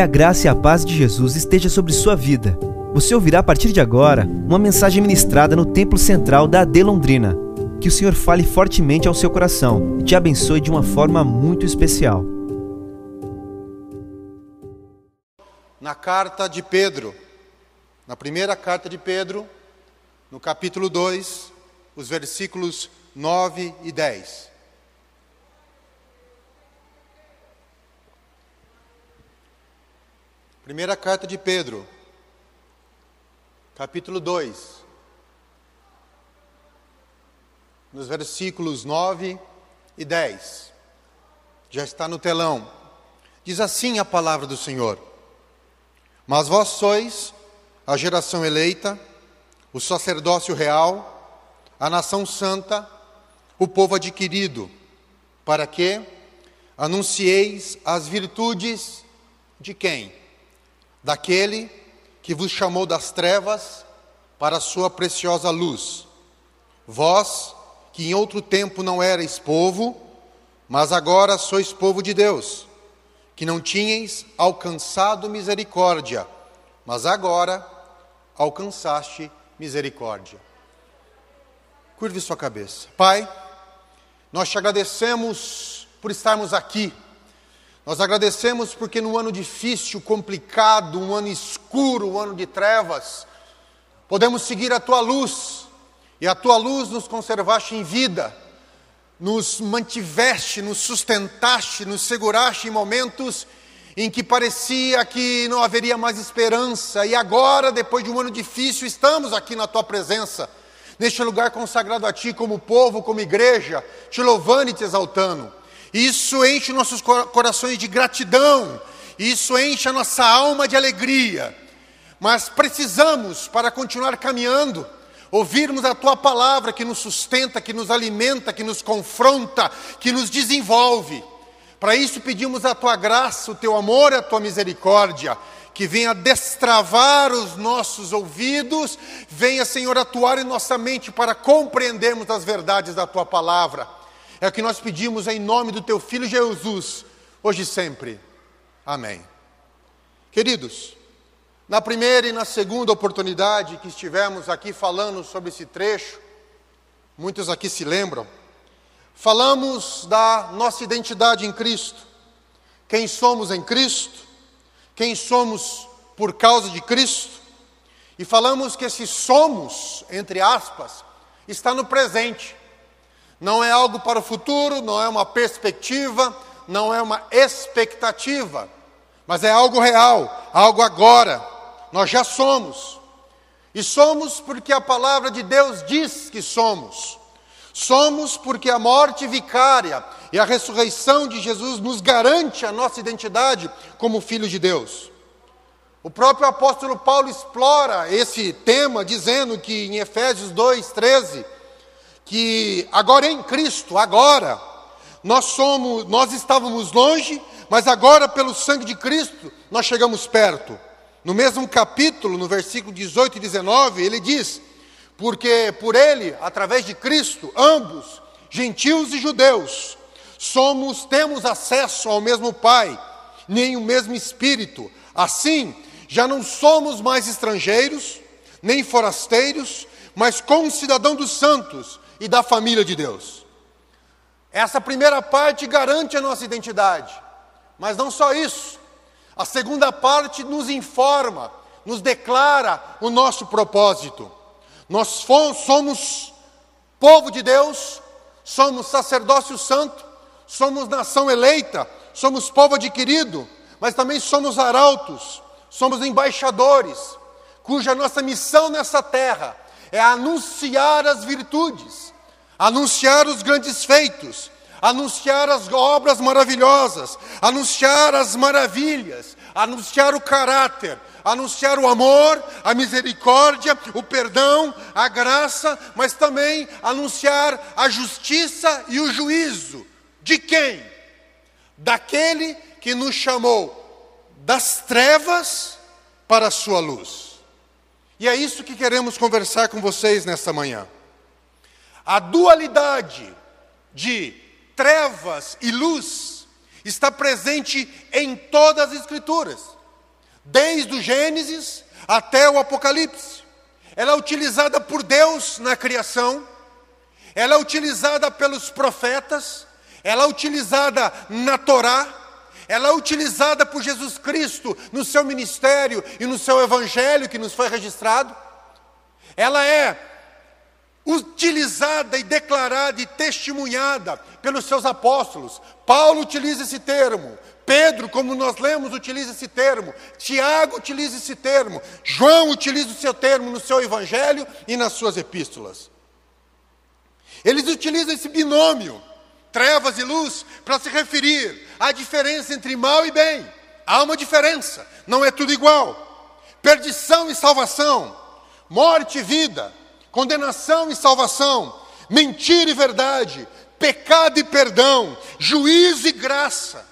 Que a graça e a paz de Jesus esteja sobre sua vida. Você ouvirá a partir de agora uma mensagem ministrada no Templo Central da AD Londrina. Que o Senhor fale fortemente ao seu coração e te abençoe de uma forma muito especial. Na carta de Pedro, na primeira carta de Pedro, no capítulo 2, os versículos 9 e 10. Primeira carta de Pedro, capítulo 2, nos versículos 9 e 10. Já está no telão. Diz assim a palavra do Senhor: Mas vós sois a geração eleita, o sacerdócio real, a nação santa, o povo adquirido, para que anuncieis as virtudes de quem? Daquele que vos chamou das trevas para a sua preciosa luz. Vós, que em outro tempo não erais povo, mas agora sois povo de Deus, que não tinhais alcançado misericórdia, mas agora alcançaste misericórdia. Curve sua cabeça. Pai, nós te agradecemos por estarmos aqui nós agradecemos porque no ano difícil, complicado, um ano escuro, um ano de trevas, podemos seguir a tua luz, e a tua luz nos conservaste em vida, nos mantiveste, nos sustentaste, nos seguraste em momentos em que parecia que não haveria mais esperança, e agora, depois de um ano difícil, estamos aqui na tua presença, neste lugar consagrado a ti como povo, como igreja, te louvando e te exaltando. Isso enche nossos corações de gratidão, isso enche a nossa alma de alegria. Mas precisamos, para continuar caminhando, ouvirmos a tua palavra que nos sustenta, que nos alimenta, que nos confronta, que nos desenvolve. Para isso pedimos a tua graça, o teu amor e a tua misericórdia, que venha destravar os nossos ouvidos, venha, Senhor, atuar em nossa mente para compreendermos as verdades da tua palavra. É o que nós pedimos em nome do teu filho Jesus, hoje e sempre. Amém. Queridos, na primeira e na segunda oportunidade que estivemos aqui falando sobre esse trecho, muitos aqui se lembram, falamos da nossa identidade em Cristo, quem somos em Cristo, quem somos por causa de Cristo, e falamos que esse somos, entre aspas, está no presente. Não é algo para o futuro, não é uma perspectiva, não é uma expectativa, mas é algo real, algo agora. Nós já somos. E somos porque a palavra de Deus diz que somos. Somos porque a morte vicária e a ressurreição de Jesus nos garante a nossa identidade como filhos de Deus. O próprio apóstolo Paulo explora esse tema dizendo que em Efésios 2:13 que agora em Cristo, agora, nós somos, nós estávamos longe, mas agora pelo sangue de Cristo nós chegamos perto. No mesmo capítulo, no versículo 18 e 19, ele diz: Porque por ele, através de Cristo, ambos, gentios e judeus, somos, temos acesso ao mesmo Pai, nem o mesmo Espírito. Assim, já não somos mais estrangeiros, nem forasteiros, mas concidadão dos santos e da família de Deus. Essa primeira parte garante a nossa identidade, mas não só isso. A segunda parte nos informa, nos declara o nosso propósito. Nós somos povo de Deus, somos sacerdócio santo, somos nação eleita, somos povo adquirido, mas também somos arautos, somos embaixadores, cuja nossa missão nessa terra é anunciar as virtudes, anunciar os grandes feitos, anunciar as obras maravilhosas, anunciar as maravilhas, anunciar o caráter, anunciar o amor, a misericórdia, o perdão, a graça, mas também anunciar a justiça e o juízo. De quem? Daquele que nos chamou das trevas para a sua luz. E é isso que queremos conversar com vocês nesta manhã. A dualidade de trevas e luz está presente em todas as Escrituras. desde o Gênesis até o Apocalipse. Ela é utilizada por Deus na criação, ela é utilizada pelos profetas, ela é utilizada na Torá, ela é utilizada por Jesus Cristo no seu ministério e no seu evangelho que nos foi registrado. Ela é utilizada e declarada e testemunhada pelos seus apóstolos. Paulo utiliza esse termo, Pedro, como nós lemos, utiliza esse termo, Tiago utiliza esse termo, João utiliza o seu termo no seu evangelho e nas suas epístolas. Eles utilizam esse binômio, trevas e luz, para se referir à diferença entre mal e bem. Há uma diferença, não é tudo igual. Perdição e salvação, morte e vida, condenação e salvação, mentira e verdade, pecado e perdão, juízo e graça.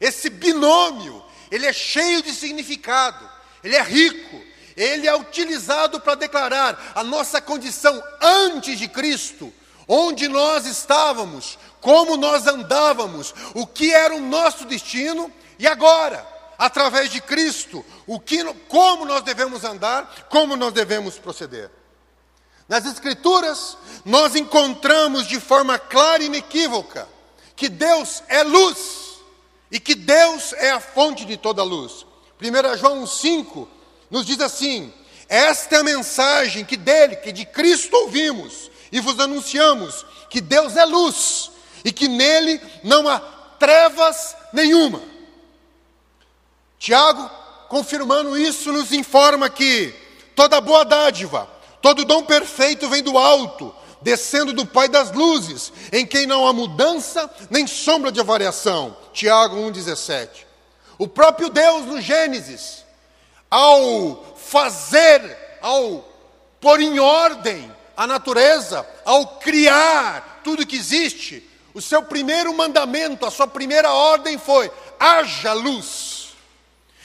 Esse binômio, ele é cheio de significado, ele é rico, ele é utilizado para declarar a nossa condição antes de Cristo, onde nós estávamos, como nós andávamos, o que era o nosso destino e agora, através de Cristo, o que, como nós devemos andar, como nós devemos proceder. Nas Escrituras, nós encontramos de forma clara e inequívoca que Deus é luz e que Deus é a fonte de toda luz. 1 João 5 nos diz assim: Esta é a mensagem que dele, que de Cristo ouvimos e vos anunciamos, que Deus é luz e que nele não há trevas nenhuma. Tiago, confirmando isso, nos informa que toda boa dádiva, Todo dom perfeito vem do alto, descendo do Pai das luzes, em quem não há mudança nem sombra de variação. Tiago 1,17. O próprio Deus no Gênesis, ao fazer, ao pôr em ordem a natureza, ao criar tudo que existe, o seu primeiro mandamento, a sua primeira ordem foi: haja luz.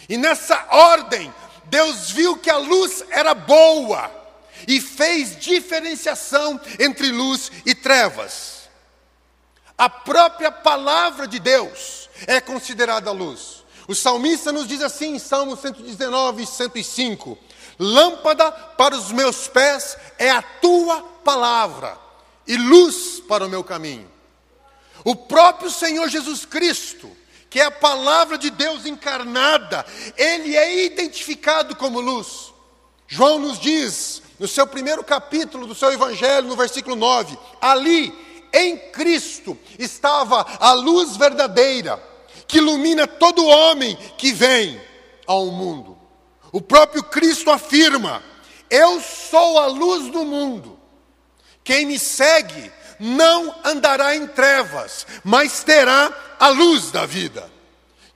E nessa ordem, Deus viu que a luz era boa e fez diferenciação entre luz e trevas. A própria palavra de Deus é considerada luz. O salmista nos diz assim em Salmo 119 e 105: Lâmpada para os meus pés é a tua palavra, e luz para o meu caminho. O próprio Senhor Jesus Cristo, que é a palavra de Deus encarnada, ele é identificado como luz. João nos diz no seu primeiro capítulo do seu Evangelho, no versículo 9: ali, em Cristo, estava a luz verdadeira, que ilumina todo homem que vem ao mundo. O próprio Cristo afirma: Eu sou a luz do mundo. Quem me segue não andará em trevas, mas terá a luz da vida.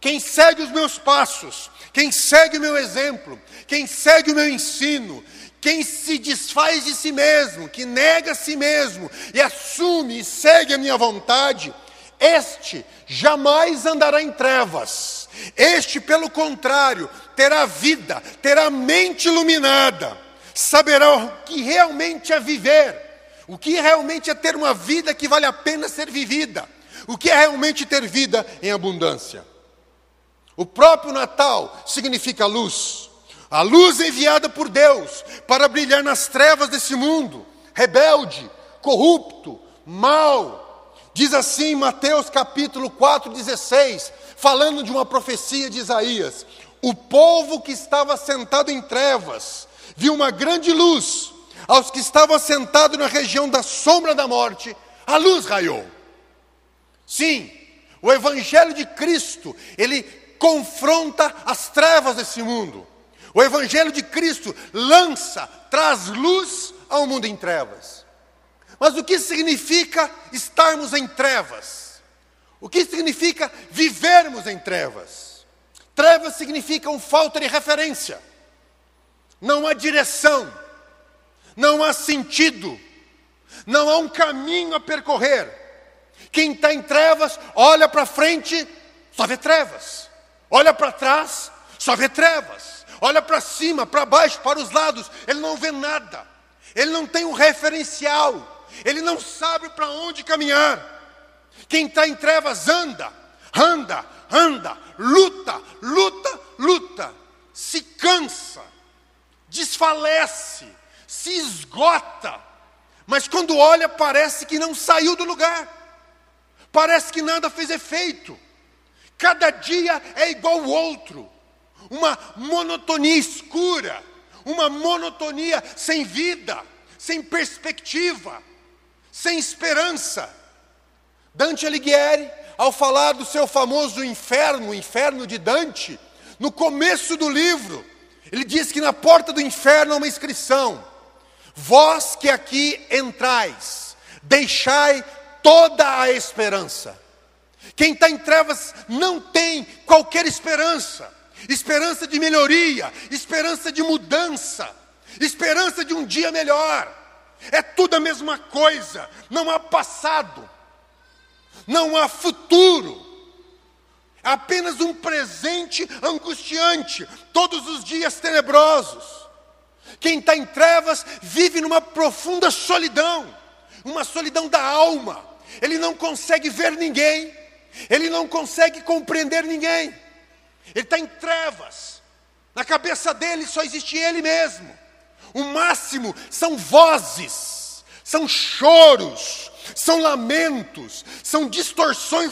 Quem segue os meus passos, quem segue o meu exemplo, quem segue o meu ensino, quem se desfaz de si mesmo, que nega a si mesmo e assume e segue a minha vontade, este jamais andará em trevas. Este, pelo contrário, terá vida, terá mente iluminada, saberá o que realmente é viver, o que realmente é ter uma vida que vale a pena ser vivida, o que é realmente ter vida em abundância. O próprio Natal significa luz. A luz enviada por Deus para brilhar nas trevas desse mundo, rebelde, corrupto, mau. Diz assim Mateus capítulo 4, 16, falando de uma profecia de Isaías: O povo que estava sentado em trevas viu uma grande luz, aos que estavam sentados na região da sombra da morte, a luz raiou. Sim, o Evangelho de Cristo, ele confronta as trevas desse mundo. O Evangelho de Cristo lança, traz luz ao mundo em trevas. Mas o que significa estarmos em trevas? O que significa vivermos em trevas? Trevas significam falta de referência, não há direção, não há sentido, não há um caminho a percorrer. Quem está em trevas, olha para frente, só vê trevas, olha para trás, só vê trevas olha para cima, para baixo, para os lados, ele não vê nada, ele não tem um referencial, ele não sabe para onde caminhar. Quem está em trevas anda, anda, anda, luta, luta, luta. falece, se esgota, mas quando olha, parece que não saiu do lugar, parece que nada fez efeito, cada dia é igual ao outro, uma monotonia escura, uma monotonia sem vida, sem perspectiva, sem esperança. Dante Alighieri, ao falar do seu famoso inferno, o inferno de Dante, no começo do livro, ele diz que na porta do inferno há uma inscrição: Vós que aqui entrais, deixai toda a esperança. Quem está em trevas não tem qualquer esperança, esperança de melhoria, esperança de mudança, esperança de um dia melhor. É tudo a mesma coisa, não há passado, não há futuro, é apenas um presente angustiante, todos os dias tenebrosos. Quem está em trevas vive numa profunda solidão, uma solidão da alma. Ele não consegue ver ninguém, ele não consegue compreender ninguém. Ele está em trevas, na cabeça dele só existe ele mesmo. O máximo são vozes, são choros, são lamentos, são distorções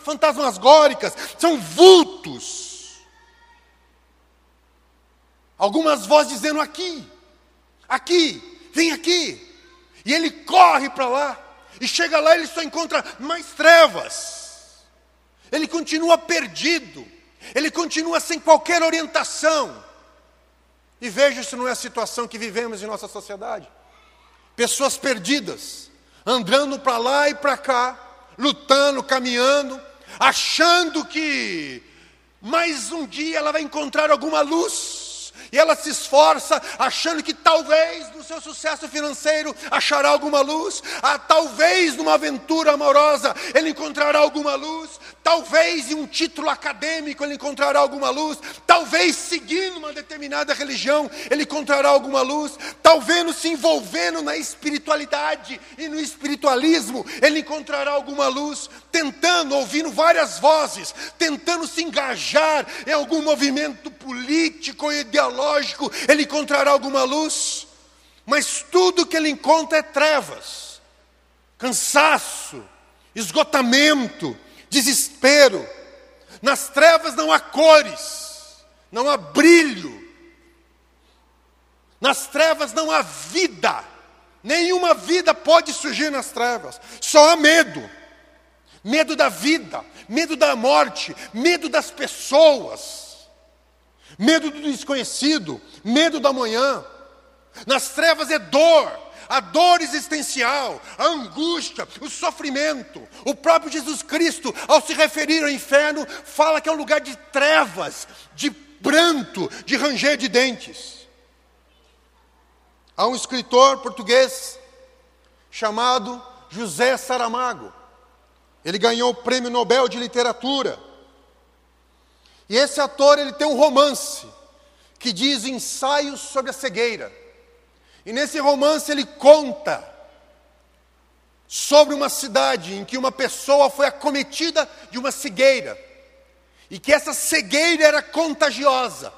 fantasmagóricas, são vultos. Algumas vozes dizendo aqui, aqui, vem aqui. E ele corre para lá, e chega lá ele só encontra mais trevas. Ele continua perdido, ele continua sem qualquer orientação. E veja se não é a situação que vivemos em nossa sociedade. Pessoas perdidas, andando para lá e para cá, lutando, caminhando, achando que mais um dia ela vai encontrar alguma luz e ela se esforça, achando que talvez no seu sucesso financeiro achará alguma luz, ah, talvez numa aventura amorosa ele encontrará alguma luz, talvez em um título acadêmico ele encontrará alguma luz, talvez seguindo uma determinada religião ele encontrará alguma luz, talvez se envolvendo na espiritualidade e no espiritualismo ele encontrará alguma luz, tentando, ouvindo várias vozes, tentando se engajar em algum movimento político ou ideológico lógico, ele encontrará alguma luz, mas tudo que ele encontra é trevas, cansaço, esgotamento, desespero. Nas trevas não há cores, não há brilho, nas trevas não há vida, nenhuma vida pode surgir nas trevas, só há medo. Medo da vida, medo da morte, medo das pessoas medo do desconhecido, medo da manhã. Nas trevas é dor, a dor existencial, a angústia, o sofrimento. O próprio Jesus Cristo, ao se referir ao inferno, fala que é um lugar de trevas, de pranto, de ranger de dentes. Há um escritor português chamado José Saramago. Ele ganhou o Prêmio Nobel de Literatura e esse ator ele tem um romance que diz Ensaios sobre a cegueira. E nesse romance ele conta sobre uma cidade em que uma pessoa foi acometida de uma cegueira. E que essa cegueira era contagiosa.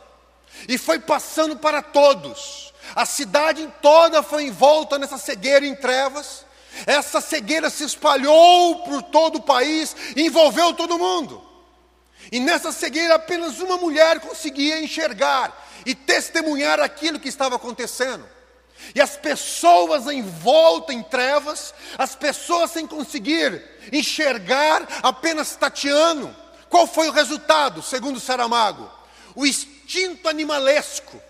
E foi passando para todos. A cidade toda foi envolta nessa cegueira em trevas. Essa cegueira se espalhou por todo o país envolveu todo mundo. E nessa cegueira apenas uma mulher conseguia enxergar e testemunhar aquilo que estava acontecendo. E as pessoas em volta em trevas, as pessoas sem conseguir enxergar, apenas tateando. Qual foi o resultado, segundo Saramago? O instinto animalesco,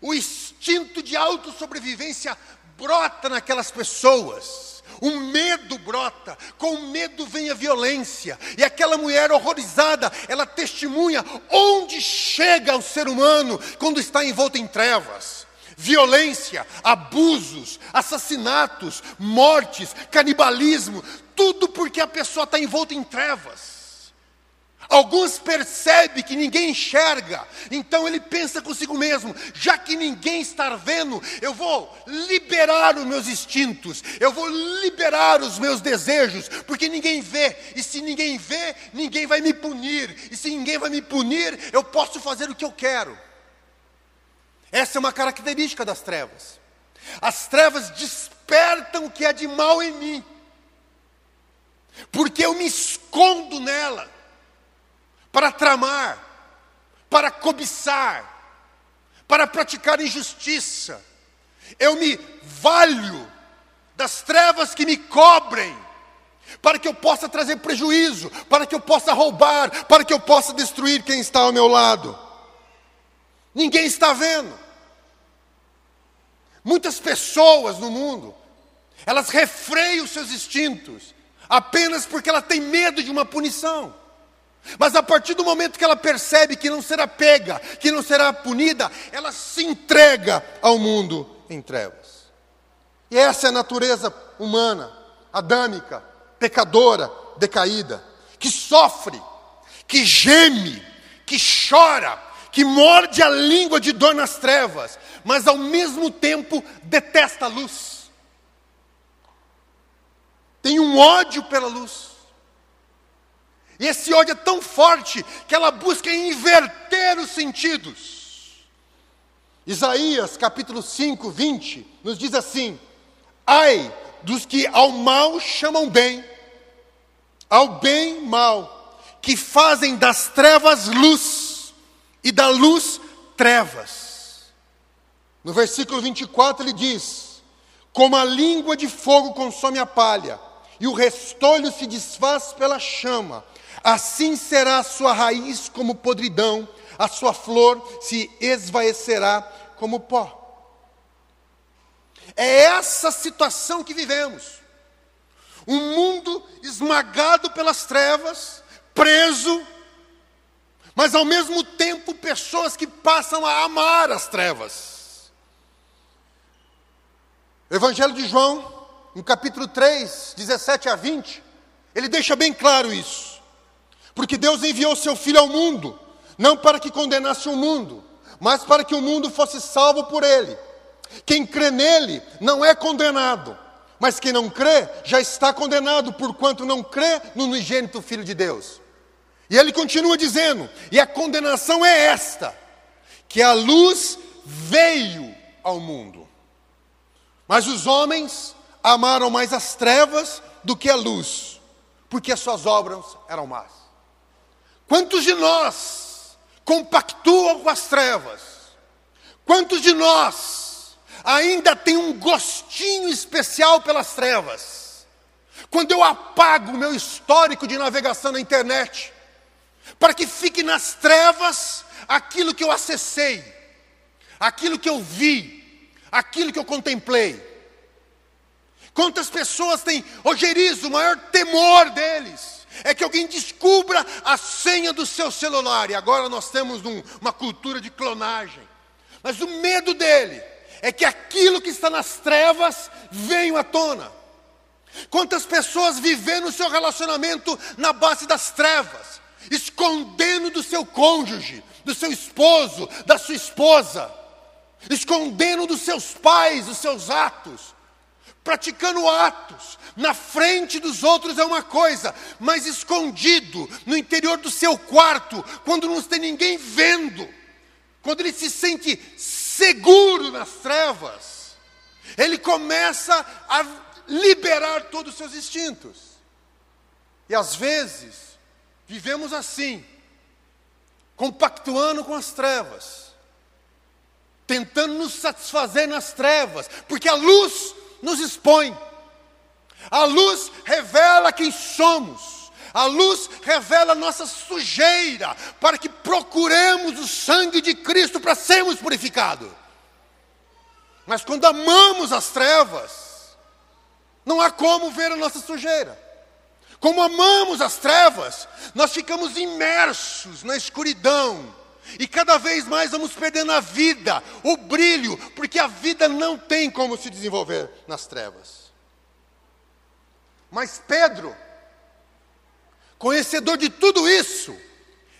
o instinto de autossobrevivência brota naquelas pessoas o medo brota, com o medo vem a violência, e aquela mulher horrorizada, ela testemunha onde chega o ser humano quando está envolto em trevas. Violência, abusos, assassinatos, mortes, canibalismo, tudo porque a pessoa está envolta em trevas. Alguns percebem que ninguém enxerga, então ele pensa consigo mesmo: já que ninguém está vendo, eu vou liberar os meus instintos, eu vou liberar os meus desejos, porque ninguém vê, e se ninguém vê, ninguém vai me punir, e se ninguém vai me punir, eu posso fazer o que eu quero. Essa é uma característica das trevas. As trevas despertam o que é de mal em mim, porque eu me escondo nela para tramar, para cobiçar, para praticar injustiça. Eu me valho das trevas que me cobrem, para que eu possa trazer prejuízo, para que eu possa roubar, para que eu possa destruir quem está ao meu lado. Ninguém está vendo. Muitas pessoas no mundo, elas refreiam seus instintos, apenas porque ela tem medo de uma punição. Mas a partir do momento que ela percebe que não será pega, que não será punida, ela se entrega ao mundo em trevas. E essa é a natureza humana, adâmica, pecadora, decaída, que sofre, que geme, que chora, que morde a língua de dor nas trevas, mas ao mesmo tempo detesta a luz. Tem um ódio pela luz. E esse ódio é tão forte que ela busca inverter os sentidos. Isaías capítulo 5, 20, nos diz assim: Ai dos que ao mal chamam bem, ao bem mal, que fazem das trevas luz e da luz trevas. No versículo 24 ele diz: Como a língua de fogo consome a palha, e o restolho se desfaz pela chama, Assim será a sua raiz como podridão, a sua flor se esvaecerá como pó. É essa situação que vivemos. Um mundo esmagado pelas trevas, preso, mas ao mesmo tempo pessoas que passam a amar as trevas. Evangelho de João, no capítulo 3, 17 a 20, ele deixa bem claro isso. Porque Deus enviou seu Filho ao mundo, não para que condenasse o mundo, mas para que o mundo fosse salvo por ele. Quem crê nele não é condenado, mas quem não crê já está condenado, porquanto não crê no unigênito Filho de Deus. E ele continua dizendo: e a condenação é esta, que a luz veio ao mundo, mas os homens amaram mais as trevas do que a luz, porque as suas obras eram más. Quantos de nós compactuam com as trevas? Quantos de nós ainda tem um gostinho especial pelas trevas? Quando eu apago o meu histórico de navegação na internet, para que fique nas trevas aquilo que eu acessei, aquilo que eu vi, aquilo que eu contemplei. Quantas pessoas têm ojerizo, o maior temor deles? é que alguém descubra a senha do seu celular. E agora nós temos um, uma cultura de clonagem. Mas o medo dele é que aquilo que está nas trevas venha à tona. Quantas pessoas vivendo o seu relacionamento na base das trevas, escondendo do seu cônjuge, do seu esposo, da sua esposa, escondendo dos seus pais os seus atos, praticando atos na frente dos outros é uma coisa, mas escondido no interior do seu quarto, quando não tem ninguém vendo, quando ele se sente seguro nas trevas, ele começa a liberar todos os seus instintos. E às vezes, vivemos assim, compactuando com as trevas, tentando nos satisfazer nas trevas, porque a luz nos expõe. A luz revela quem somos. A luz revela nossa sujeira, para que procuremos o sangue de Cristo para sermos purificados. Mas quando amamos as trevas, não há como ver a nossa sujeira. Como amamos as trevas, nós ficamos imersos na escuridão. E cada vez mais vamos perdendo a vida, o brilho, porque a vida não tem como se desenvolver nas trevas. Mas Pedro, conhecedor de tudo isso,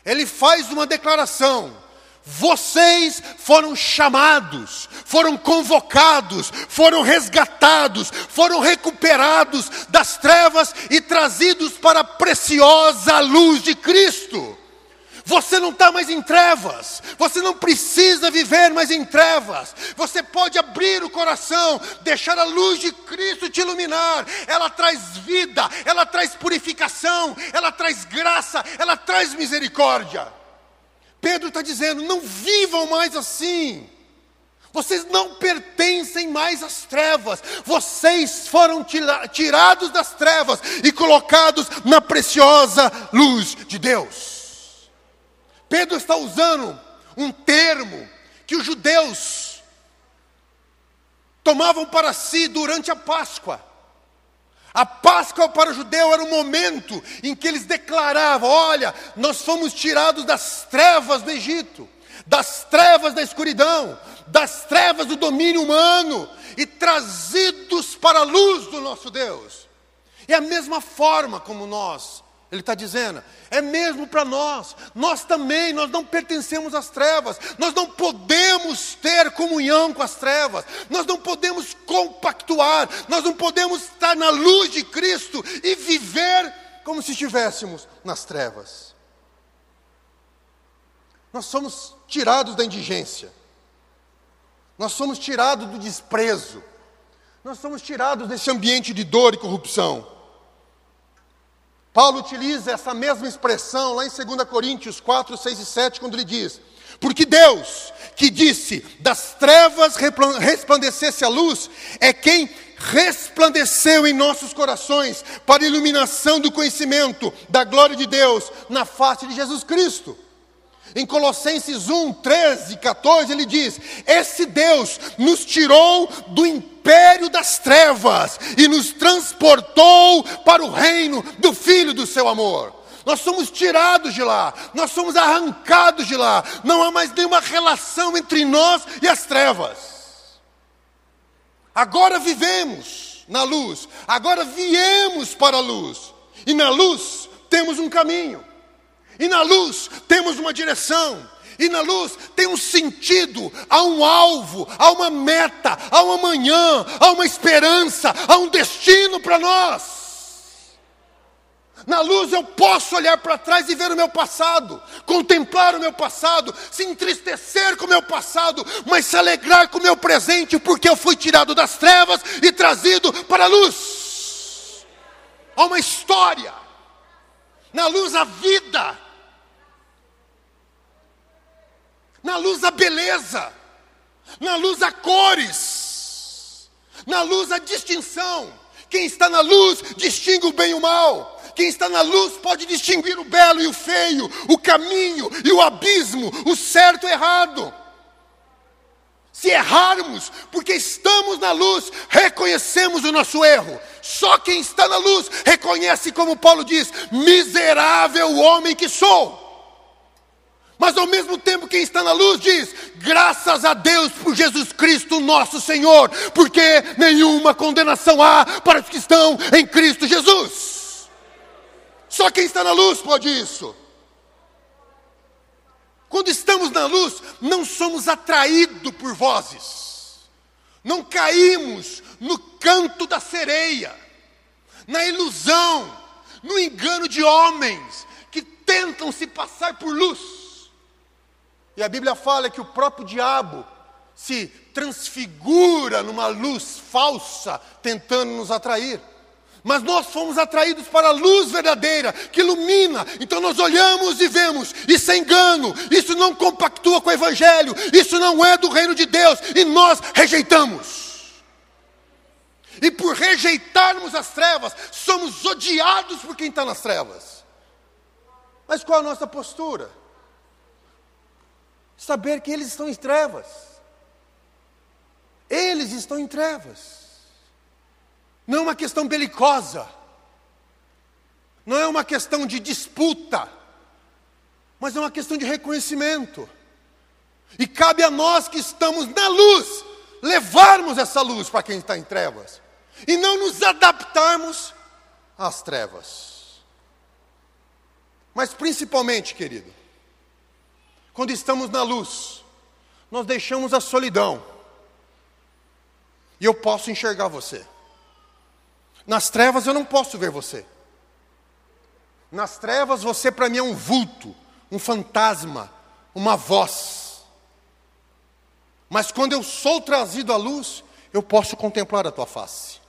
ele faz uma declaração: vocês foram chamados, foram convocados, foram resgatados, foram recuperados das trevas e trazidos para a preciosa luz de Cristo. Você não está mais em trevas, você não precisa viver mais em trevas, você pode abrir o coração, deixar a luz de Cristo te iluminar. Ela traz vida, ela traz purificação, ela traz graça, ela traz misericórdia. Pedro está dizendo: não vivam mais assim. Vocês não pertencem mais às trevas, vocês foram tirados das trevas e colocados na preciosa luz de Deus. Pedro está usando um termo que os judeus tomavam para si durante a Páscoa. A Páscoa para o judeu era o momento em que eles declaravam: Olha, nós fomos tirados das trevas do Egito, das trevas da escuridão, das trevas do domínio humano e trazidos para a luz do nosso Deus. É a mesma forma como nós, ele está dizendo, é mesmo para nós. Nós também, nós não pertencemos às trevas. Nós não podemos ter comunhão com as trevas. Nós não podemos compactuar. Nós não podemos estar na luz de Cristo e viver como se estivéssemos nas trevas. Nós somos tirados da indigência. Nós somos tirados do desprezo. Nós somos tirados desse ambiente de dor e corrupção. Paulo utiliza essa mesma expressão lá em 2 Coríntios 4, 6 e 7, quando ele diz: Porque Deus, que disse, das trevas resplandecesse a luz, é quem resplandeceu em nossos corações para a iluminação do conhecimento da glória de Deus na face de Jesus Cristo. Em Colossenses 1, 13 e 14, ele diz: Esse Deus nos tirou do império das trevas e nos transportou para o reino do Filho do seu amor. Nós somos tirados de lá, nós somos arrancados de lá, não há mais nenhuma relação entre nós e as trevas. Agora vivemos na luz, agora viemos para a luz, e na luz temos um caminho. E na luz temos uma direção. E na luz tem um sentido, há um alvo, há uma meta, há um amanhã, há uma esperança, há um destino para nós. Na luz eu posso olhar para trás e ver o meu passado, contemplar o meu passado, se entristecer com o meu passado, mas se alegrar com o meu presente, porque eu fui tirado das trevas e trazido para a luz. Há uma história, na luz a vida, na luz a beleza, na luz a cores, na luz a distinção. Quem está na luz distingue o bem e o mal. Quem está na luz pode distinguir o belo e o feio, o caminho e o abismo, o certo e o errado. Se errarmos, porque estamos na luz, reconhecemos o nosso erro. Só quem está na luz reconhece, como Paulo diz: miserável homem que sou. Mas ao mesmo tempo, quem está na luz diz: graças a Deus por Jesus Cristo, nosso Senhor, porque nenhuma condenação há para os que estão em Cristo Jesus. Só quem está na luz pode isso. Quando estamos na luz, não somos atraídos por vozes, não caímos no canto da sereia, na ilusão, no engano de homens que tentam se passar por luz. E a Bíblia fala que o próprio diabo se transfigura numa luz falsa, tentando nos atrair. Mas nós fomos atraídos para a luz verdadeira, que ilumina. Então nós olhamos e vemos, isso é engano, isso não compactua com o Evangelho, isso não é do reino de Deus, e nós rejeitamos. E por rejeitarmos as trevas, somos odiados por quem está nas trevas. Mas qual a nossa postura? Saber que eles estão em trevas. Eles estão em trevas. Não é uma questão belicosa. Não é uma questão de disputa. Mas é uma questão de reconhecimento. E cabe a nós que estamos na luz, levarmos essa luz para quem está em trevas. E não nos adaptarmos às trevas. Mas principalmente, querido, quando estamos na luz, nós deixamos a solidão. E eu posso enxergar você. Nas trevas eu não posso ver você. Nas trevas você para mim é um vulto, um fantasma, uma voz. Mas quando eu sou trazido à luz, eu posso contemplar a tua face.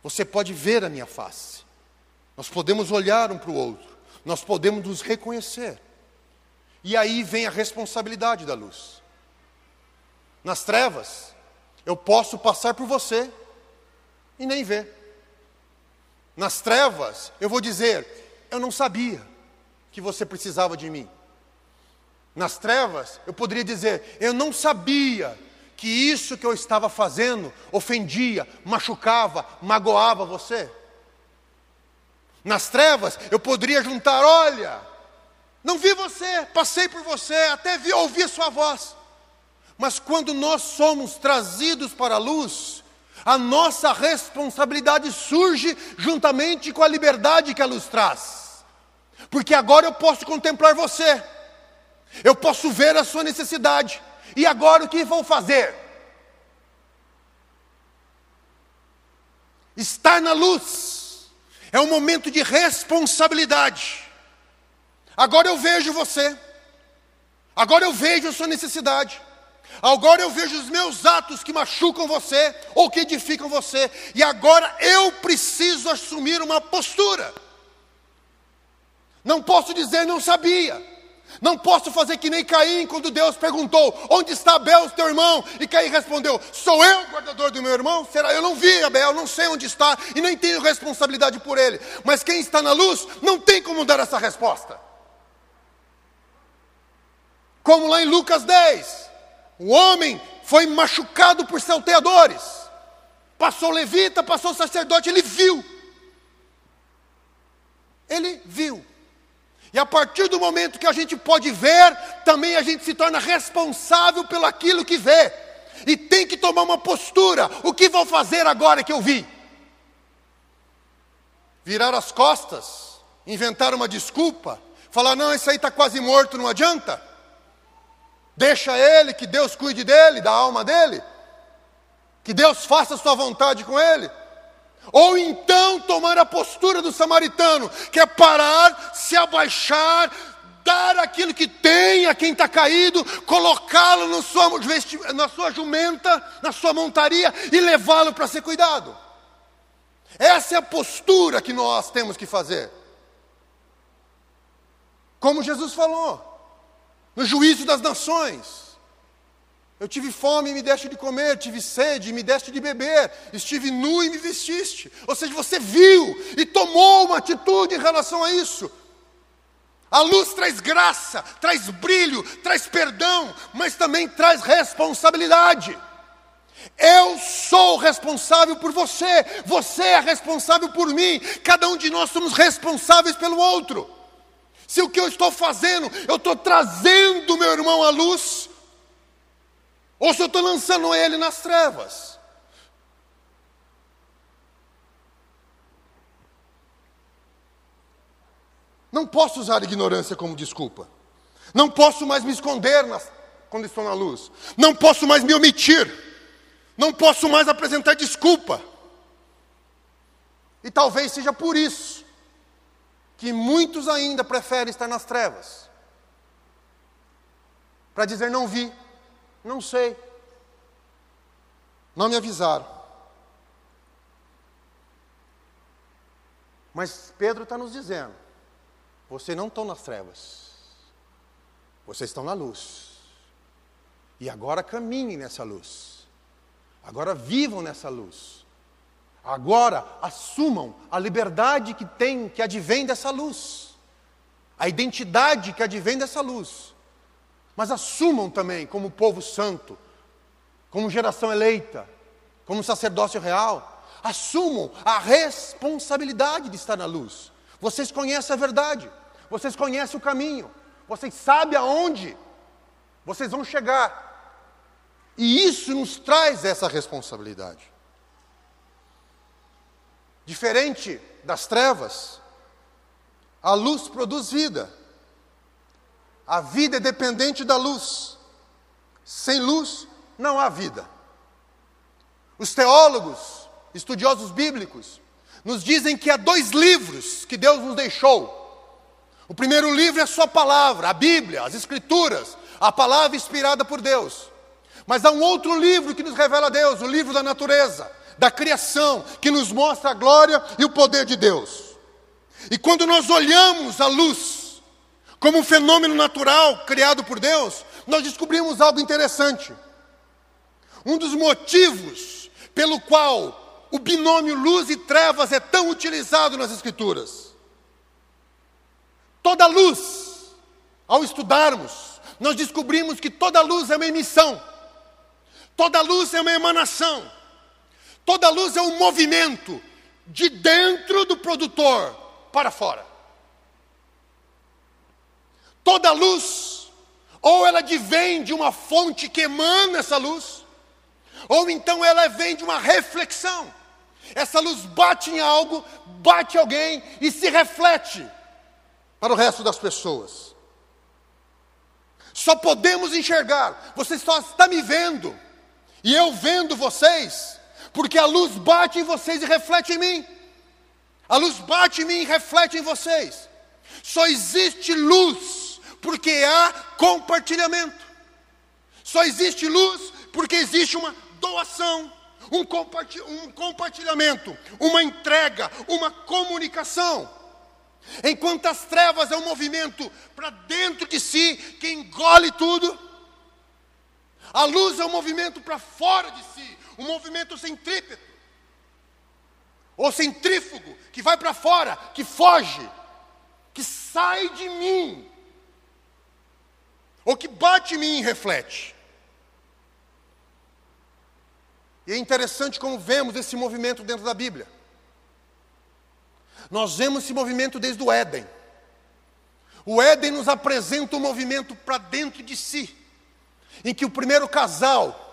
Você pode ver a minha face. Nós podemos olhar um para o outro. Nós podemos nos reconhecer. E aí vem a responsabilidade da luz. Nas trevas, eu posso passar por você e nem ver. Nas trevas, eu vou dizer: eu não sabia que você precisava de mim. Nas trevas, eu poderia dizer: eu não sabia que isso que eu estava fazendo ofendia, machucava, magoava você. Nas trevas, eu poderia juntar: olha, não vi você, passei por você, até vi ouvir sua voz. Mas quando nós somos trazidos para a luz, a nossa responsabilidade surge juntamente com a liberdade que a luz traz. Porque agora eu posso contemplar você, eu posso ver a sua necessidade, e agora o que vou fazer? Estar na luz é um momento de responsabilidade. Agora eu vejo você, agora eu vejo a sua necessidade. Agora eu vejo os meus atos que machucam você ou que edificam você, e agora eu preciso assumir uma postura. Não posso dizer não sabia. Não posso fazer que nem Caim quando Deus perguntou: Onde está Abel, teu irmão? E Caim respondeu: Sou eu o guardador do meu irmão? Será? Eu não vi Abel, não sei onde está e nem tenho responsabilidade por ele. Mas quem está na luz não tem como dar essa resposta. Como lá em Lucas 10, o homem foi machucado por salteadores. Passou levita, passou sacerdote, ele viu. Ele viu. E a partir do momento que a gente pode ver, também a gente se torna responsável pelo aquilo que vê. E tem que tomar uma postura. O que vou fazer agora que eu vi? Virar as costas, inventar uma desculpa, falar: não, isso aí está quase morto, não adianta. Deixa ele, que Deus cuide dele, da alma dele. Que Deus faça sua vontade com ele. Ou então tomar a postura do samaritano, que é parar, se abaixar, dar aquilo que tem a quem está caído, colocá-lo na sua jumenta, na sua montaria e levá-lo para ser cuidado. Essa é a postura que nós temos que fazer. Como Jesus falou no juízo das nações. Eu tive fome e me deste de comer, tive sede e me deste de beber, estive nu e me vestiste. Ou seja, você viu e tomou uma atitude em relação a isso. A luz traz graça, traz brilho, traz perdão, mas também traz responsabilidade. Eu sou responsável por você, você é responsável por mim, cada um de nós somos responsáveis pelo outro. Se o que eu estou fazendo, eu estou trazendo meu irmão à luz, ou se eu estou lançando ele nas trevas. Não posso usar a ignorância como desculpa. Não posso mais me esconder nas, quando estou na luz. Não posso mais me omitir. Não posso mais apresentar desculpa. E talvez seja por isso que muitos ainda preferem estar nas trevas. Para dizer não vi, não sei, não me avisaram. Mas Pedro está nos dizendo: vocês não estão nas trevas, vocês estão na luz. E agora caminhem nessa luz, agora vivam nessa luz. Agora assumam a liberdade que tem, que advém dessa luz, a identidade que advém dessa luz. Mas assumam também como povo santo, como geração eleita, como sacerdócio real, assumam a responsabilidade de estar na luz. Vocês conhecem a verdade, vocês conhecem o caminho, vocês sabem aonde vocês vão chegar. E isso nos traz essa responsabilidade. Diferente das trevas, a luz produz vida. A vida é dependente da luz. Sem luz, não há vida. Os teólogos, estudiosos bíblicos, nos dizem que há dois livros que Deus nos deixou: O primeiro livro é a sua palavra, a Bíblia, as Escrituras, a palavra inspirada por Deus. Mas há um outro livro que nos revela Deus, o livro da natureza, da criação, que nos mostra a glória e o poder de Deus. E quando nós olhamos a luz como um fenômeno natural criado por Deus, nós descobrimos algo interessante. Um dos motivos pelo qual o binômio luz e trevas é tão utilizado nas Escrituras. Toda luz, ao estudarmos, nós descobrimos que toda luz é uma emissão, toda luz é uma emanação, toda luz é um movimento de dentro do produtor para fora. Toda luz, ou ela vem de uma fonte que emana essa luz, ou então ela vem de uma reflexão. Essa luz bate em algo, bate alguém e se reflete para o resto das pessoas. Só podemos enxergar, você só está me vendo, e eu vendo vocês, porque a luz bate em vocês e reflete em mim. A luz bate em mim e reflete em vocês. Só existe luz porque há compartilhamento. Só existe luz porque existe uma doação, um, compartilhamento, uma entrega, uma comunicação. Enquanto as trevas é um movimento para dentro de si que engole tudo, a luz é um movimento para fora de si, um movimento centrípeto ou centrífugo, que vai para fora, que foge, que sai de mim, ou que bate em mim e reflete. E é interessante como vemos esse movimento dentro da Bíblia. Nós vemos esse movimento desde o Éden. O Éden nos apresenta um movimento para dentro de si, em que o primeiro casal,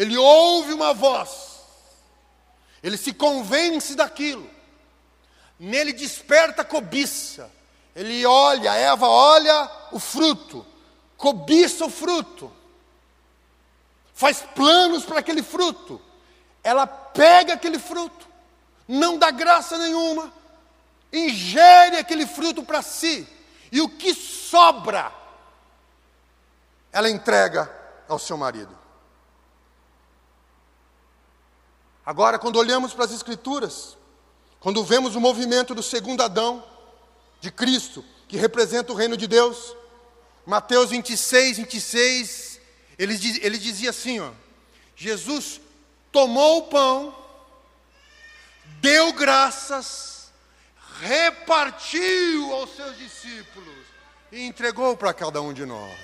ele ouve uma voz, ele se convence daquilo, nele desperta cobiça. Ele olha, Eva olha o fruto, cobiça o fruto, faz planos para aquele fruto. Ela pega aquele fruto, não dá graça nenhuma, ingere aquele fruto para si, e o que sobra, ela entrega ao seu marido. Agora, quando olhamos para as Escrituras, quando vemos o movimento do segundo Adão, de Cristo, que representa o reino de Deus, Mateus 26, 26, ele, ele dizia assim: ó, Jesus tomou o pão, deu graças, repartiu aos seus discípulos e entregou para cada um de nós.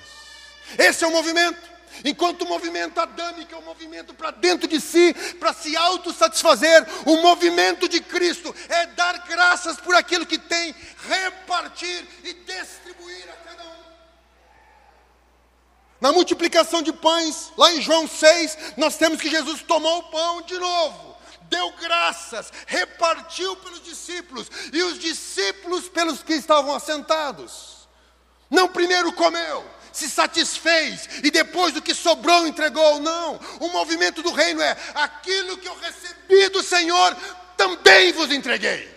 Esse é o movimento. Enquanto o movimento adâmico é um movimento para dentro de si, para se autossatisfazer, o movimento de Cristo é dar graças por aquilo que tem, repartir e distribuir a cada um. Na multiplicação de pães, lá em João 6, nós temos que Jesus tomou o pão de novo, deu graças, repartiu pelos discípulos e os discípulos pelos que estavam assentados. Não primeiro comeu, se satisfez e depois do que sobrou entregou. Não, o movimento do reino é aquilo que eu recebi do Senhor, também vos entreguei.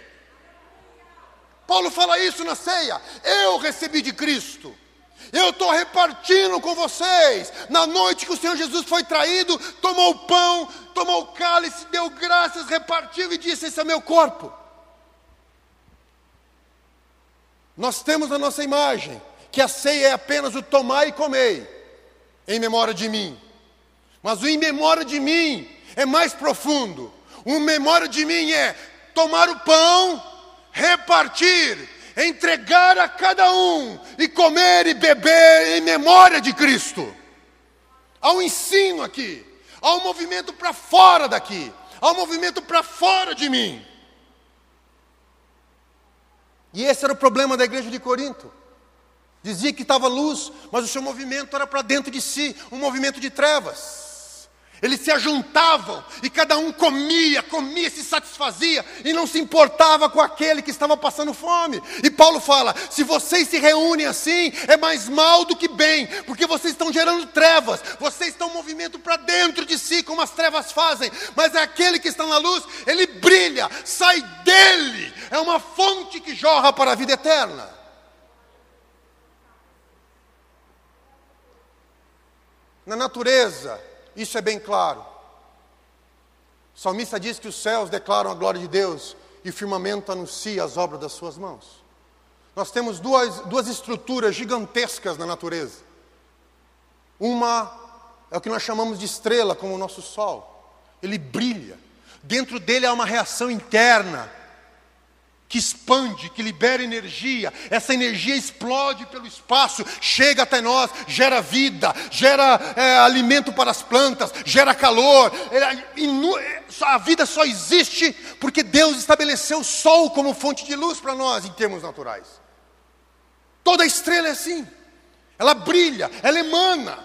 Paulo fala isso na ceia. Eu recebi de Cristo. Eu estou repartindo com vocês. Na noite que o Senhor Jesus foi traído, tomou o pão, tomou o cálice, deu graças, repartiu e disse: Esse é meu corpo. Nós temos a nossa imagem que a ceia é apenas o tomar e comer, em memória de mim. Mas o em memória de mim é mais profundo. O em memória de mim é tomar o pão, repartir, entregar a cada um e comer e beber em memória de Cristo. Há um ensino aqui, há um movimento para fora daqui, há um movimento para fora de mim. E esse era o problema da igreja de Corinto. Dizia que estava luz, mas o seu movimento era para dentro de si, um movimento de trevas. Eles se ajuntavam e cada um comia, comia, se satisfazia e não se importava com aquele que estava passando fome. E Paulo fala: se vocês se reúnem assim, é mais mal do que bem, porque vocês estão gerando trevas, vocês estão movimento para dentro de si, como as trevas fazem, mas é aquele que está na luz, ele brilha, sai dele, é uma fonte que jorra para a vida eterna. Na natureza, isso é bem claro. O salmista diz que os céus declaram a glória de Deus e o firmamento anuncia as obras das suas mãos. Nós temos duas, duas estruturas gigantescas na natureza. Uma é o que nós chamamos de estrela, como o nosso Sol. Ele brilha. Dentro dele há uma reação interna que expande, que libera energia. Essa energia explode pelo espaço, chega até nós, gera vida, gera é, alimento para as plantas, gera calor. É, a vida só existe porque Deus estabeleceu o sol como fonte de luz para nós em termos naturais. Toda estrela é assim. Ela brilha, ela emana.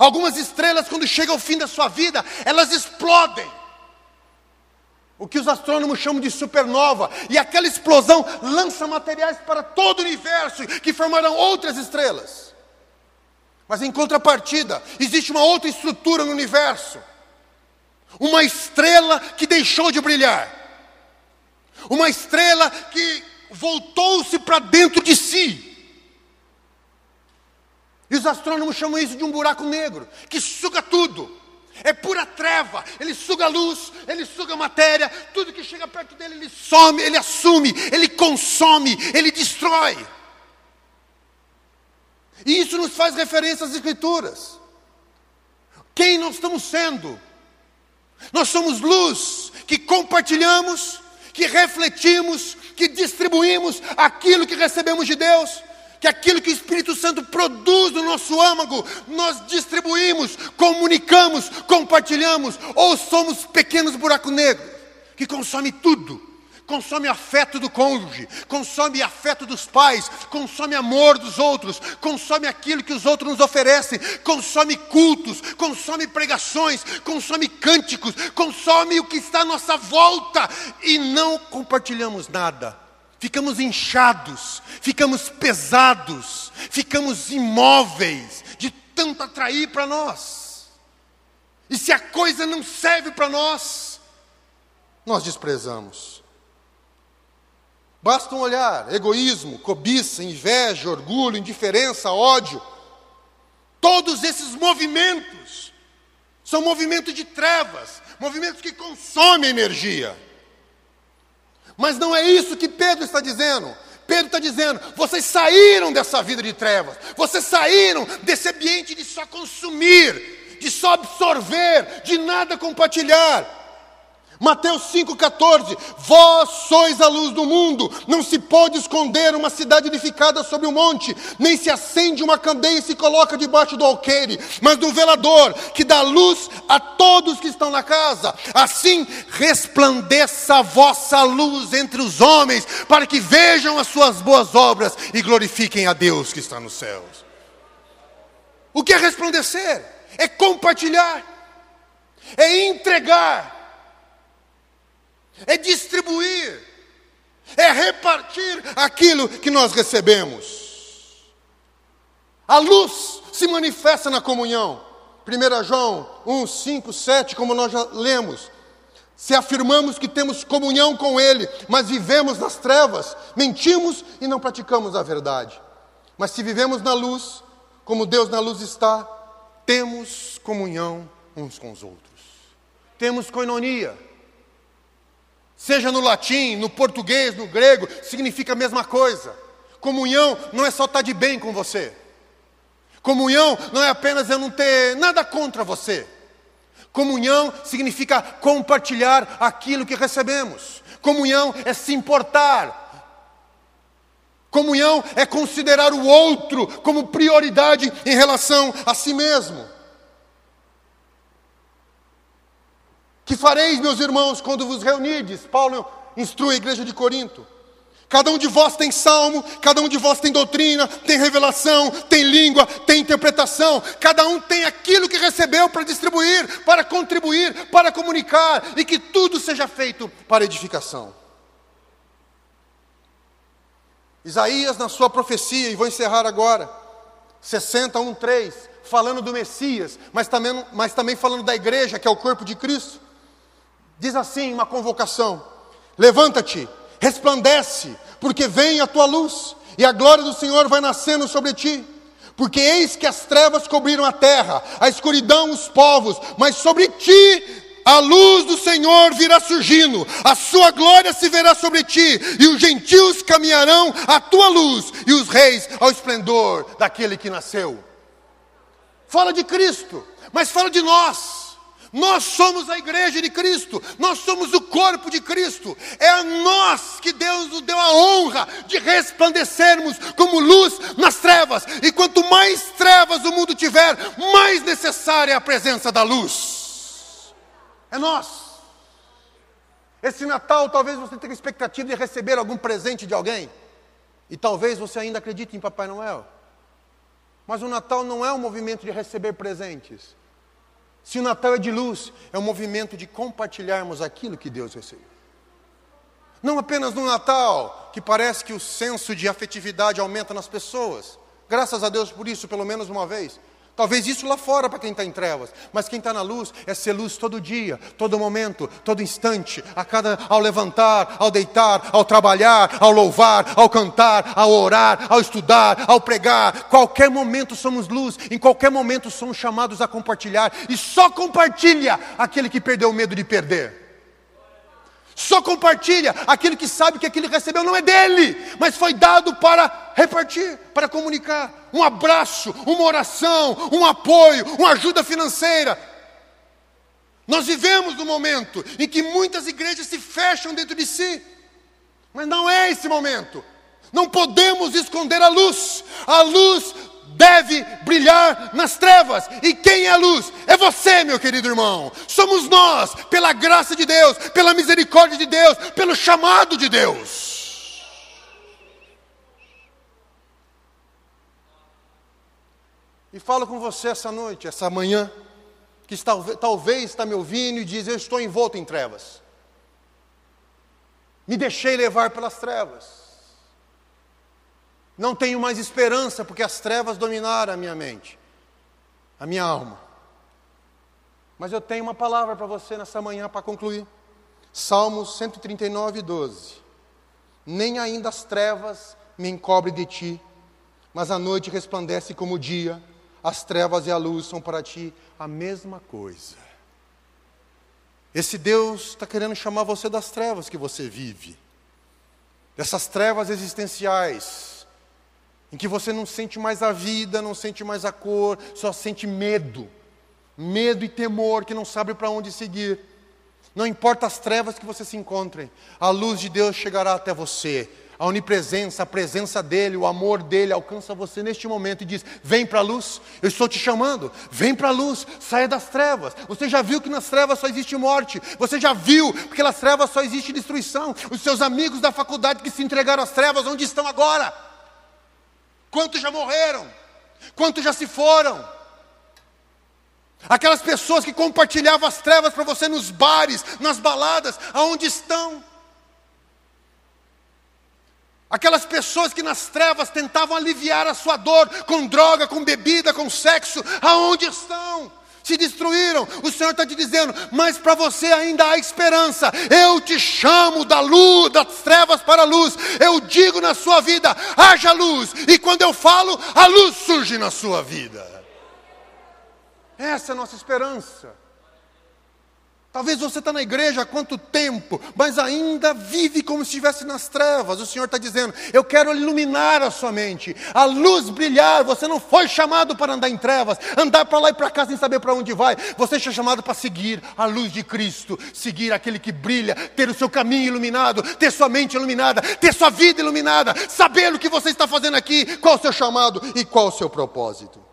Algumas estrelas, quando chega ao fim da sua vida, elas explodem o que os astrônomos chamam de supernova, e aquela explosão lança materiais para todo o universo que formarão outras estrelas. Mas em contrapartida, existe uma outra estrutura no universo. Uma estrela que deixou de brilhar. Uma estrela que voltou-se para dentro de si. E os astrônomos chamam isso de um buraco negro, que suga tudo é pura treva, ele suga luz, ele suga matéria, tudo que chega perto dele ele some, ele assume, ele consome, ele destrói. E isso nos faz referência às Escrituras. Quem nós estamos sendo? Nós somos luz que compartilhamos, que refletimos, que distribuímos aquilo que recebemos de Deus que aquilo que o Espírito Santo produz no nosso âmago, nós distribuímos, comunicamos, compartilhamos, ou somos pequenos buracos negros que consome tudo. Consome afeto do cônjuge, consome afeto dos pais, consome amor dos outros, consome aquilo que os outros nos oferecem, consome cultos, consome pregações, consome cânticos, consome o que está à nossa volta e não compartilhamos nada ficamos inchados, ficamos pesados, ficamos imóveis de tanto atrair para nós. E se a coisa não serve para nós, nós desprezamos. Basta um olhar: egoísmo, cobiça, inveja, orgulho, indiferença, ódio. Todos esses movimentos são movimentos de trevas, movimentos que consomem energia. Mas não é isso que Pedro está dizendo. Pedro está dizendo: vocês saíram dessa vida de trevas, vocês saíram desse ambiente de só consumir, de só absorver, de nada compartilhar. Mateus 5,14: Vós sois a luz do mundo, não se pode esconder uma cidade edificada sobre um monte, nem se acende uma candeia e se coloca debaixo do alqueire, mas do velador, que dá luz a todos que estão na casa. Assim resplandeça a vossa luz entre os homens, para que vejam as suas boas obras e glorifiquem a Deus que está nos céus. O que é resplandecer? É compartilhar, é entregar é distribuir, é repartir aquilo que nós recebemos. A luz se manifesta na comunhão. 1 João 1, 5, 7, como nós já lemos. Se afirmamos que temos comunhão com Ele, mas vivemos nas trevas, mentimos e não praticamos a verdade. Mas se vivemos na luz, como Deus na luz está, temos comunhão uns com os outros. Temos coinonia Seja no latim, no português, no grego, significa a mesma coisa. Comunhão não é só estar de bem com você. Comunhão não é apenas eu não ter nada contra você. Comunhão significa compartilhar aquilo que recebemos. Comunhão é se importar. Comunhão é considerar o outro como prioridade em relação a si mesmo. Que fareis, meus irmãos, quando vos reunirdes? Paulo instrui a igreja de Corinto. Cada um de vós tem salmo, cada um de vós tem doutrina, tem revelação, tem língua, tem interpretação. Cada um tem aquilo que recebeu para distribuir, para contribuir, para comunicar e que tudo seja feito para edificação. Isaías, na sua profecia, e vou encerrar agora, 61:3, falando do Messias, mas também, mas também falando da igreja, que é o corpo de Cristo. Diz assim uma convocação: Levanta-te, resplandece, porque vem a tua luz, e a glória do Senhor vai nascendo sobre ti. Porque eis que as trevas cobriram a terra, a escuridão os povos, mas sobre ti a luz do Senhor virá surgindo, a sua glória se verá sobre ti, e os gentios caminharão à tua luz, e os reis ao esplendor daquele que nasceu. Fala de Cristo, mas fala de nós. Nós somos a igreja de Cristo, nós somos o corpo de Cristo. É a nós que Deus nos deu a honra de resplandecermos como luz nas trevas. E quanto mais trevas o mundo tiver, mais necessária é a presença da luz. É nós. Esse Natal, talvez você tenha expectativa de receber algum presente de alguém. E talvez você ainda acredite em Papai Noel. Mas o Natal não é um movimento de receber presentes. Se o Natal é de luz, é um movimento de compartilharmos aquilo que Deus recebeu. Não apenas no Natal, que parece que o senso de afetividade aumenta nas pessoas. Graças a Deus por isso, pelo menos uma vez. Talvez isso lá fora para quem está em trevas, mas quem está na luz é ser luz todo dia, todo momento, todo instante, a cada ao levantar, ao deitar, ao trabalhar, ao louvar, ao cantar, ao orar, ao estudar, ao pregar. Qualquer momento somos luz, em qualquer momento somos chamados a compartilhar e só compartilha aquele que perdeu o medo de perder. Só compartilha aquele que sabe que aquilo que recebeu não é dele, mas foi dado para repartir, para comunicar. Um abraço, uma oração, um apoio, uma ajuda financeira. Nós vivemos no momento em que muitas igrejas se fecham dentro de si, mas não é esse momento. Não podemos esconder a luz. A luz deve brilhar nas trevas. E quem é a luz? É você, meu querido irmão. Somos nós, pela graça de Deus, pela misericórdia de Deus, pelo chamado de Deus. E falo com você essa noite, essa manhã, que está, talvez está me ouvindo e diz: Eu estou envolto em trevas. Me deixei levar pelas trevas. Não tenho mais esperança porque as trevas dominaram a minha mente, a minha alma. Mas eu tenho uma palavra para você nessa manhã para concluir. Salmos 139, 12. Nem ainda as trevas me encobrem de ti, mas a noite resplandece como o dia, as trevas e a luz são para ti a mesma coisa. Esse Deus está querendo chamar você das trevas que você vive, dessas trevas existenciais, em que você não sente mais a vida, não sente mais a cor, só sente medo. Medo e temor que não sabe para onde seguir. Não importa as trevas que você se encontre, a luz de Deus chegará até você. A onipresença, a presença dele, o amor dele alcança você neste momento e diz: Vem para a luz, eu estou te chamando, vem para a luz, saia das trevas. Você já viu que nas trevas só existe morte, você já viu que nas trevas só existe destruição. Os seus amigos da faculdade que se entregaram às trevas, onde estão agora? Quantos já morreram? Quantos já se foram? Aquelas pessoas que compartilhavam as trevas para você nos bares, nas baladas, aonde estão? Aquelas pessoas que nas trevas tentavam aliviar a sua dor com droga, com bebida, com sexo, aonde estão? Se destruíram. O Senhor está te dizendo, mas para você ainda há esperança. Eu te chamo da luz, das trevas para a luz. Eu digo na sua vida, haja luz. E quando eu falo, a luz surge na sua vida. Essa é a nossa esperança. Talvez você está na igreja há quanto tempo, mas ainda vive como se estivesse nas trevas. O Senhor está dizendo: Eu quero iluminar a sua mente, a luz brilhar. Você não foi chamado para andar em trevas, andar para lá e para cá sem saber para onde vai. Você foi chamado para seguir a luz de Cristo, seguir aquele que brilha, ter o seu caminho iluminado, ter sua mente iluminada, ter sua vida iluminada, saber o que você está fazendo aqui, qual o seu chamado e qual o seu propósito.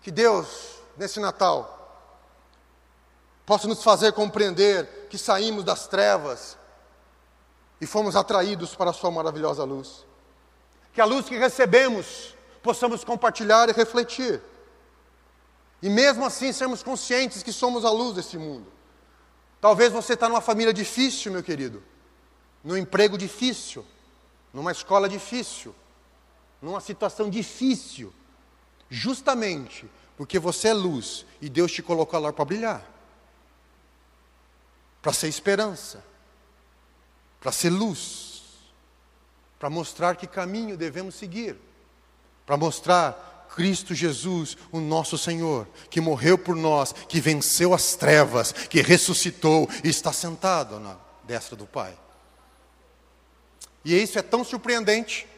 Que Deus, nesse Natal, possa nos fazer compreender que saímos das trevas e fomos atraídos para a Sua maravilhosa luz. Que a luz que recebemos possamos compartilhar e refletir. E mesmo assim sermos conscientes que somos a luz desse mundo. Talvez você está numa família difícil, meu querido, num emprego difícil, numa escola difícil, numa situação difícil, justamente porque você é luz e Deus te colocou lá para brilhar para ser esperança, para ser luz, para mostrar que caminho devemos seguir. para mostrar Cristo Jesus, o nosso Senhor, que morreu por nós, que venceu as trevas, que ressuscitou e está sentado na destra do Pai. E isso é tão surpreendente.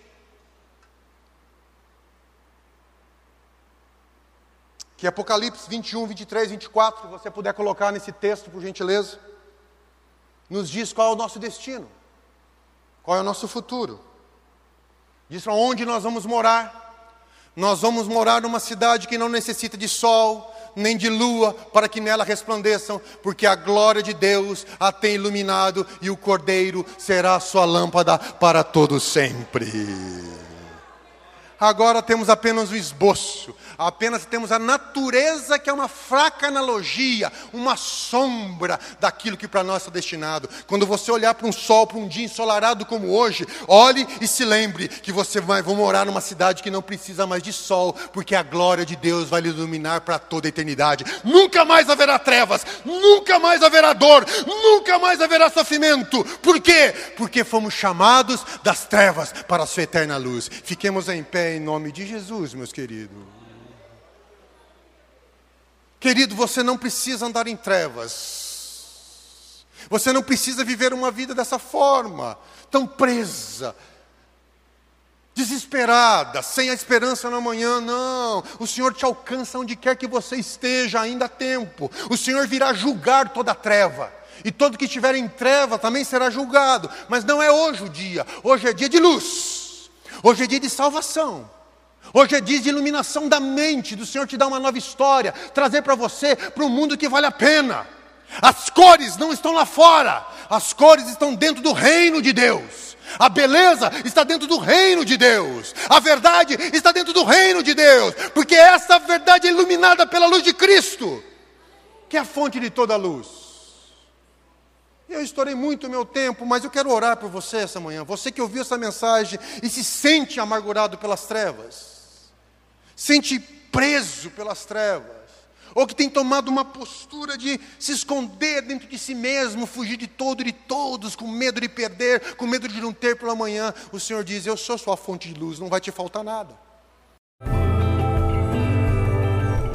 Que Apocalipse 21, 23, 24, se você puder colocar nesse texto, por gentileza, nos diz qual é o nosso destino, qual é o nosso futuro. Diz para onde nós vamos morar. Nós vamos morar numa cidade que não necessita de sol, nem de lua, para que nela resplandeçam, porque a glória de Deus a tem iluminado e o Cordeiro será a sua lâmpada para todo sempre. Agora temos apenas o esboço, apenas temos a natureza, que é uma fraca analogia, uma sombra daquilo que para nós está destinado. Quando você olhar para um sol, para um dia ensolarado como hoje, olhe e se lembre que você vai vou morar numa cidade que não precisa mais de sol, porque a glória de Deus vai lhe iluminar para toda a eternidade. Nunca mais haverá trevas, nunca mais haverá dor, nunca mais haverá sofrimento. Por quê? Porque fomos chamados das trevas para a sua eterna luz. Fiquemos em pé em nome de Jesus, meus queridos. Querido, você não precisa andar em trevas. Você não precisa viver uma vida dessa forma, tão presa, desesperada, sem a esperança no amanhã, não. O Senhor te alcança onde quer que você esteja, ainda há tempo. O Senhor virá julgar toda a treva. E todo que estiver em treva também será julgado. Mas não é hoje o dia. Hoje é dia de luz. Hoje é dia de salvação. Hoje é dia de iluminação da mente, do Senhor te dar uma nova história, trazer para você, para um mundo que vale a pena. As cores não estão lá fora, as cores estão dentro do reino de Deus. A beleza está dentro do reino de Deus. A verdade está dentro do reino de Deus. Porque essa verdade é iluminada pela luz de Cristo, que é a fonte de toda a luz. Eu estourei muito o meu tempo, mas eu quero orar por você essa manhã. Você que ouviu essa mensagem e se sente amargurado pelas trevas sente preso pelas trevas, ou que tem tomado uma postura de se esconder dentro de si mesmo, fugir de todo e de todos, com medo de perder, com medo de não ter pela manhã, o Senhor diz: Eu sou sua fonte de luz, não vai te faltar nada.